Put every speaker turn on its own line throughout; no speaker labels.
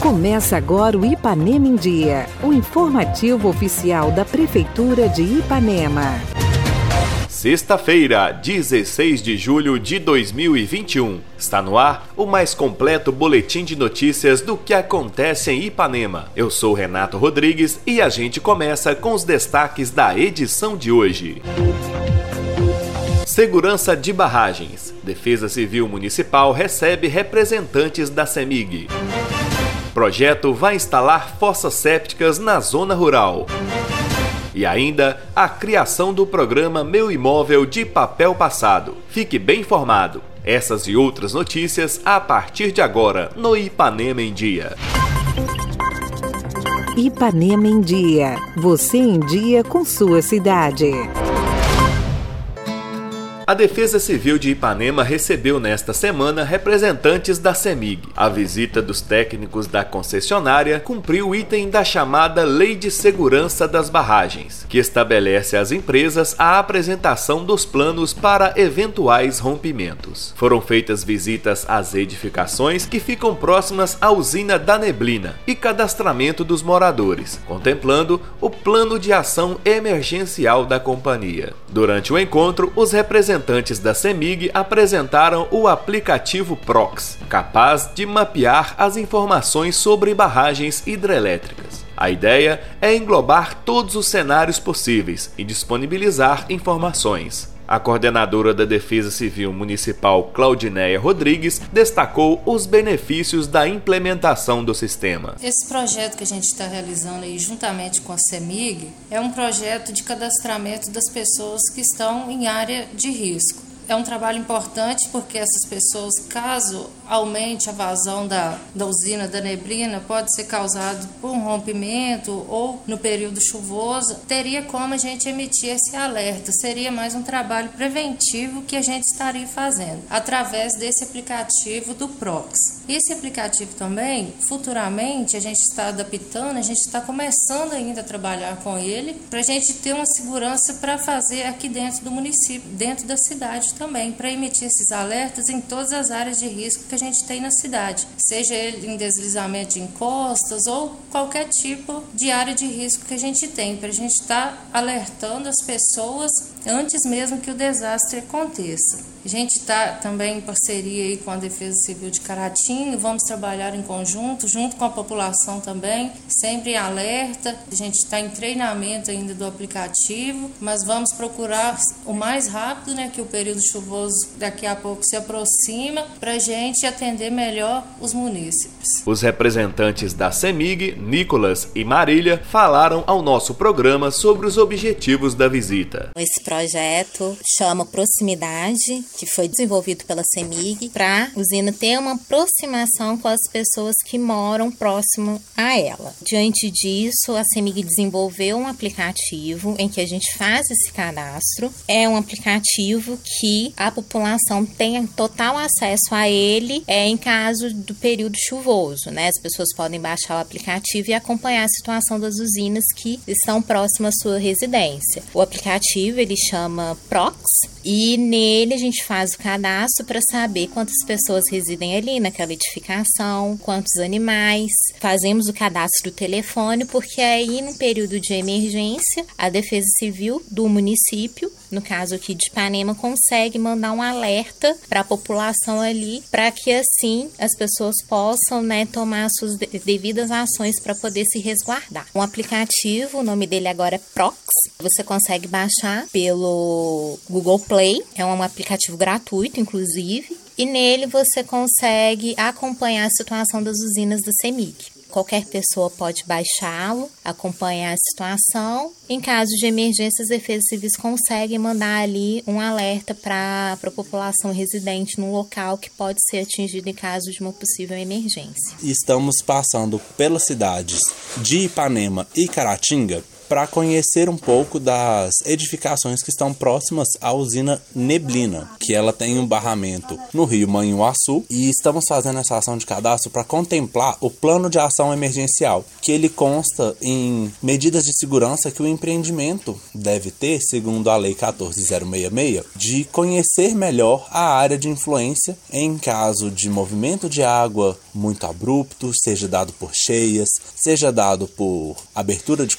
Começa agora o Ipanema em Dia, o informativo oficial da Prefeitura de Ipanema.
Sexta-feira, 16 de julho de 2021. Está no ar o mais completo boletim de notícias do que acontece em Ipanema. Eu sou Renato Rodrigues e a gente começa com os destaques da edição de hoje. Segurança de barragens. Defesa Civil Municipal recebe representantes da CEMIG. Projeto vai instalar fossas sépticas na zona rural. E ainda a criação do programa Meu Imóvel de Papel Passado. Fique bem informado. Essas e outras notícias a partir de agora no Ipanema em Dia.
Ipanema em Dia. Você em dia com sua cidade.
A Defesa Civil de Ipanema recebeu nesta semana representantes da CEMIG. A visita dos técnicos da concessionária cumpriu o item da chamada Lei de Segurança das Barragens, que estabelece às empresas a apresentação dos planos para eventuais rompimentos. Foram feitas visitas às edificações que ficam próximas à usina da Neblina e cadastramento dos moradores, contemplando o plano de ação emergencial da companhia. Durante o encontro, os representantes representantes da CEMIG apresentaram o aplicativo Prox, capaz de mapear as informações sobre barragens hidrelétricas. A ideia é englobar todos os cenários possíveis e disponibilizar informações. A coordenadora da Defesa Civil Municipal, Claudineia Rodrigues, destacou os benefícios da implementação do sistema.
Esse projeto que a gente está realizando aí juntamente com a CEMIG é um projeto de cadastramento das pessoas que estão em área de risco é um trabalho importante porque essas pessoas, caso aumente a vazão da, da usina da neblina, pode ser causado por um rompimento ou no período chuvoso, teria como a gente emitir esse alerta. Seria mais um trabalho preventivo que a gente estaria fazendo através desse aplicativo do Prox. Esse aplicativo também, futuramente, a gente está adaptando, a gente está começando ainda a trabalhar com ele para a gente ter uma segurança para fazer aqui dentro do município, dentro da cidade também para emitir esses alertas em todas as áreas de risco que a gente tem na cidade, seja ele em deslizamento de encostas ou qualquer tipo de área de risco que a gente tem, para a gente estar tá alertando as pessoas antes mesmo que o desastre aconteça. A gente está também em parceria aí com a Defesa Civil de Caratinho, vamos trabalhar em conjunto, junto com a população também, sempre em alerta. A gente está em treinamento ainda do aplicativo, mas vamos procurar o mais rápido, né, que o período chuvoso daqui a pouco se aproxima, para a gente atender melhor os munícipes.
Os representantes da CEMIG, Nicolas e Marília, falaram ao nosso programa sobre os objetivos da visita.
Esse projeto chama Proximidade que foi desenvolvido pela CEMIG, para a usina ter uma aproximação com as pessoas que moram próximo a ela. Diante disso, a CEMIG desenvolveu um aplicativo em que a gente faz esse cadastro. É um aplicativo que a população tem total acesso a ele é, em caso do período chuvoso. Né? As pessoas podem baixar o aplicativo e acompanhar a situação das usinas que estão próximas à sua residência. O aplicativo ele chama Prox e nele a gente faz o cadastro para saber quantas pessoas residem ali naquela edificação, quantos animais. Fazemos o cadastro do telefone, porque aí, no período de emergência, a Defesa Civil do município, no caso aqui de Ipanema, consegue mandar um alerta para a população ali, para que assim as pessoas possam né, tomar suas devidas ações para poder se resguardar. Um aplicativo, o nome dele agora é Prox, você consegue baixar pelo Google Play, é um aplicativo gratuito, inclusive, e nele você consegue acompanhar a situação das usinas do CEMIG. Qualquer pessoa pode baixá-lo, acompanhar a situação. Em caso de emergência, as defesas civis conseguem mandar ali um alerta para a população residente no local que pode ser atingido em caso de uma possível emergência.
Estamos passando pelas cidades de Ipanema e Caratinga para conhecer um pouco das edificações que estão próximas à usina Neblina, que ela tem um barramento no rio Manhuaçu, e estamos fazendo essa ação de cadastro para contemplar o plano de ação emergencial, que ele consta em medidas de segurança que o empreendimento deve ter, segundo a Lei 14066, de conhecer melhor a área de influência em caso de movimento de água muito abrupto, seja dado por cheias, seja dado por abertura de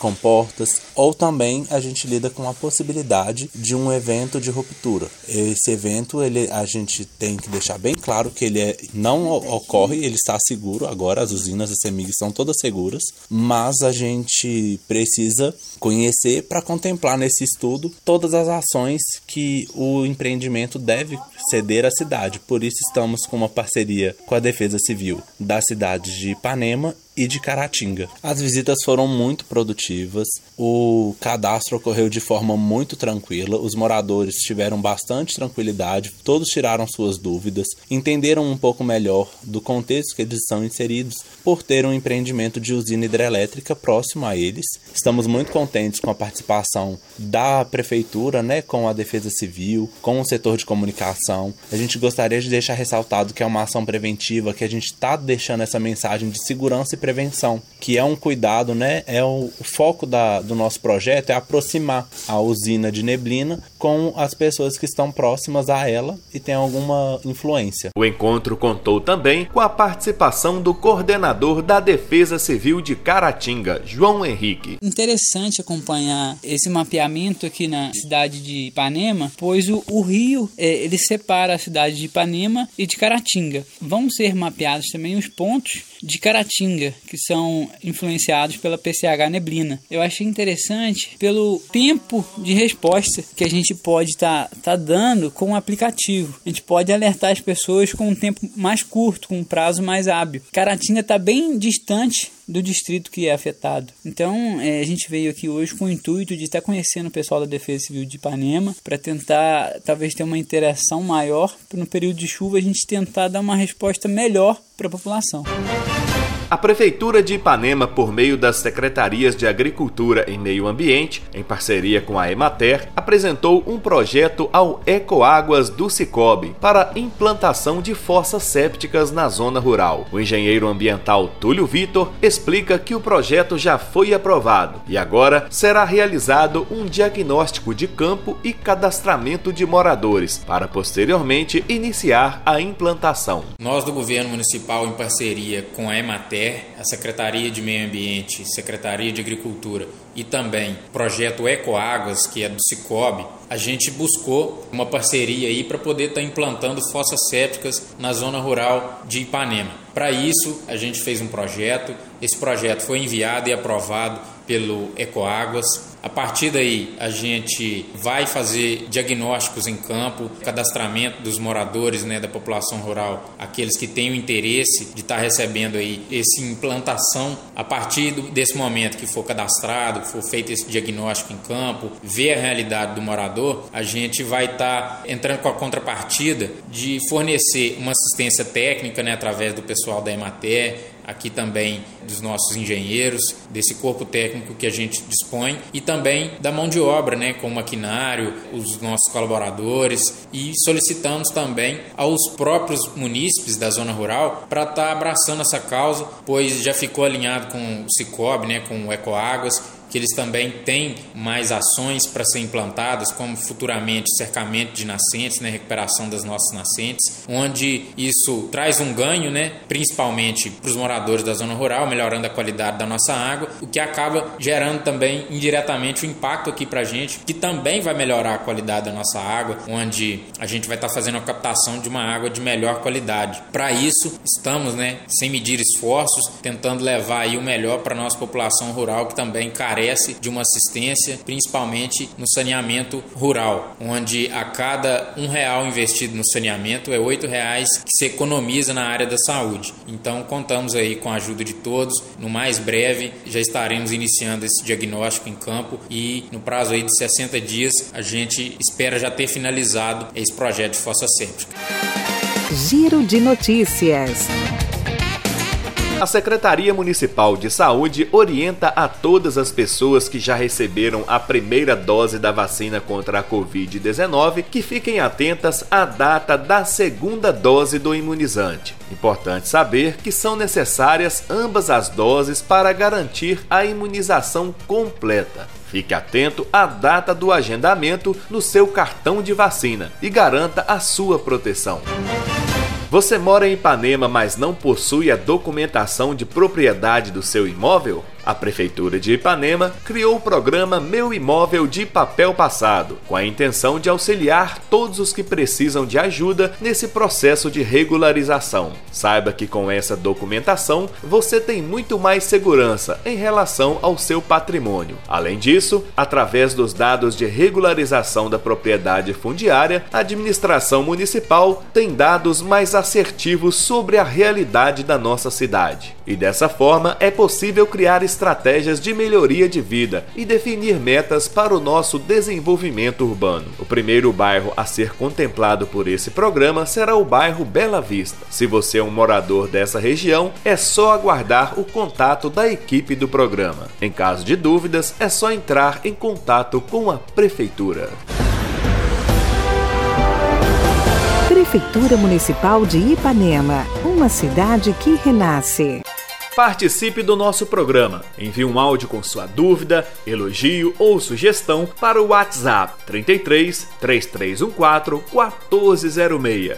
comportas, ou também a gente lida com a possibilidade de um evento de ruptura. Esse evento ele, a gente tem que deixar bem claro que ele é, não ocorre, ele está seguro agora, as usinas da CEMIG são todas seguras, mas a gente precisa conhecer para contemplar nesse estudo todas as ações que o empreendimento deve ceder à cidade. Por isso estamos com uma parceria com a Defesa Civil da cidade de Ipanema e de Caratinga. As visitas foram muito produtivas, o cadastro ocorreu de forma muito tranquila, os moradores tiveram bastante tranquilidade, todos tiraram suas dúvidas, entenderam um pouco melhor do contexto que eles são inseridos por ter um empreendimento de usina hidrelétrica próximo a eles. Estamos muito contentes com a participação da prefeitura, né, com a Defesa Civil, com o setor de comunicação. A gente gostaria de deixar ressaltado que é uma ação preventiva, que a gente está deixando essa mensagem de segurança e prevenção, que é um cuidado, né? É o, o foco da, do nosso projeto é aproximar a usina de neblina com as pessoas que estão próximas a ela e têm alguma influência.
O encontro contou também com a participação do coordenador da Defesa Civil de Caratinga, João Henrique.
Interessante acompanhar esse mapeamento aqui na cidade de Ipanema, pois o, o rio é, ele separa a cidade de Ipanema e de Caratinga. Vão ser mapeados também os pontos de Caratinga, que são influenciados pela PCH neblina. Eu achei interessante pelo tempo de resposta que a gente pode estar tá, tá dando com o aplicativo. A gente pode alertar as pessoas com um tempo mais curto, com um prazo mais hábil. Caratinga está bem distante do distrito que é afetado. Então, é, a gente veio aqui hoje com o intuito de estar conhecendo o pessoal da Defesa Civil de Ipanema para tentar, talvez, ter uma interação maior, para no período de chuva a gente tentar dar uma resposta melhor para a população.
A Prefeitura de Ipanema, por meio das Secretarias de Agricultura e Meio Ambiente, em parceria com a Emater, apresentou um projeto ao Ecoáguas do Cicobi para implantação de fossas sépticas na zona rural. O engenheiro ambiental Túlio Vitor explica que o projeto já foi aprovado e agora será realizado um diagnóstico de campo e cadastramento de moradores, para posteriormente iniciar a implantação.
Nós do governo municipal, em parceria com a Emater, a Secretaria de Meio Ambiente, Secretaria de Agricultura e também projeto Ecoáguas, que é do Cicobi, a gente buscou uma parceria aí para poder estar tá implantando fossas sépticas na zona rural de Ipanema. Para isso, a gente fez um projeto, esse projeto foi enviado e aprovado pelo Ecoáguas, a partir daí, a gente vai fazer diagnósticos em campo, cadastramento dos moradores, né, da população rural, aqueles que têm o interesse de estar recebendo aí essa implantação. A partir desse momento que for cadastrado, for feito esse diagnóstico em campo, ver a realidade do morador, a gente vai estar entrando com a contrapartida de fornecer uma assistência técnica, né, através do pessoal da Emater, aqui também dos nossos engenheiros, desse corpo técnico que a gente dispõe e também da mão de obra, né, com o maquinário, os nossos colaboradores e solicitamos também aos próprios munícipes da zona rural para estar tá abraçando essa causa, pois já ficou alinhado com o Cicobi, né, com o Ecoáguas que eles também têm mais ações para ser implantadas, como futuramente cercamento de nascentes, né, recuperação das nossas nascentes, onde isso traz um ganho, né, principalmente para os moradores da zona rural, melhorando a qualidade da nossa água, o que acaba gerando também indiretamente o um impacto aqui para a gente, que também vai melhorar a qualidade da nossa água, onde a gente vai estar tá fazendo a captação de uma água de melhor qualidade. Para isso, estamos, né, sem medir esforços, tentando levar o melhor para a nossa população rural, que também carece carece de uma assistência, principalmente no saneamento rural, onde a cada um real investido no saneamento é oito reais que se economiza na área da saúde. Então contamos aí com a ajuda de todos. No mais breve já estaremos iniciando esse diagnóstico em campo e no prazo aí de 60 dias a gente espera já ter finalizado esse projeto de fossa séptica.
Giro de notícias.
A Secretaria Municipal de Saúde orienta a todas as pessoas que já receberam a primeira dose da vacina contra a Covid-19 que fiquem atentas à data da segunda dose do imunizante. Importante saber que são necessárias ambas as doses para garantir a imunização completa. Fique atento à data do agendamento no seu cartão de vacina e garanta a sua proteção. Você mora em Ipanema, mas não possui a documentação de propriedade do seu imóvel? A Prefeitura de Ipanema criou o programa Meu Imóvel de Papel Passado, com a intenção de auxiliar todos os que precisam de ajuda nesse processo de regularização. Saiba que com essa documentação você tem muito mais segurança em relação ao seu patrimônio. Além disso, através dos dados de regularização da propriedade fundiária, a administração municipal tem dados mais assertivos sobre a realidade da nossa cidade. E dessa forma é possível criar estratégias de melhoria de vida e definir metas para o nosso desenvolvimento urbano. O primeiro bairro a ser contemplado por esse programa será o bairro Bela Vista. Se você é um morador dessa região, é só aguardar o contato da equipe do programa. Em caso de dúvidas, é só entrar em contato com a prefeitura.
Prefeitura Municipal de Ipanema, uma cidade que renasce.
Participe do nosso programa. Envie um áudio com sua dúvida, elogio ou sugestão para o WhatsApp 33 3314 1406.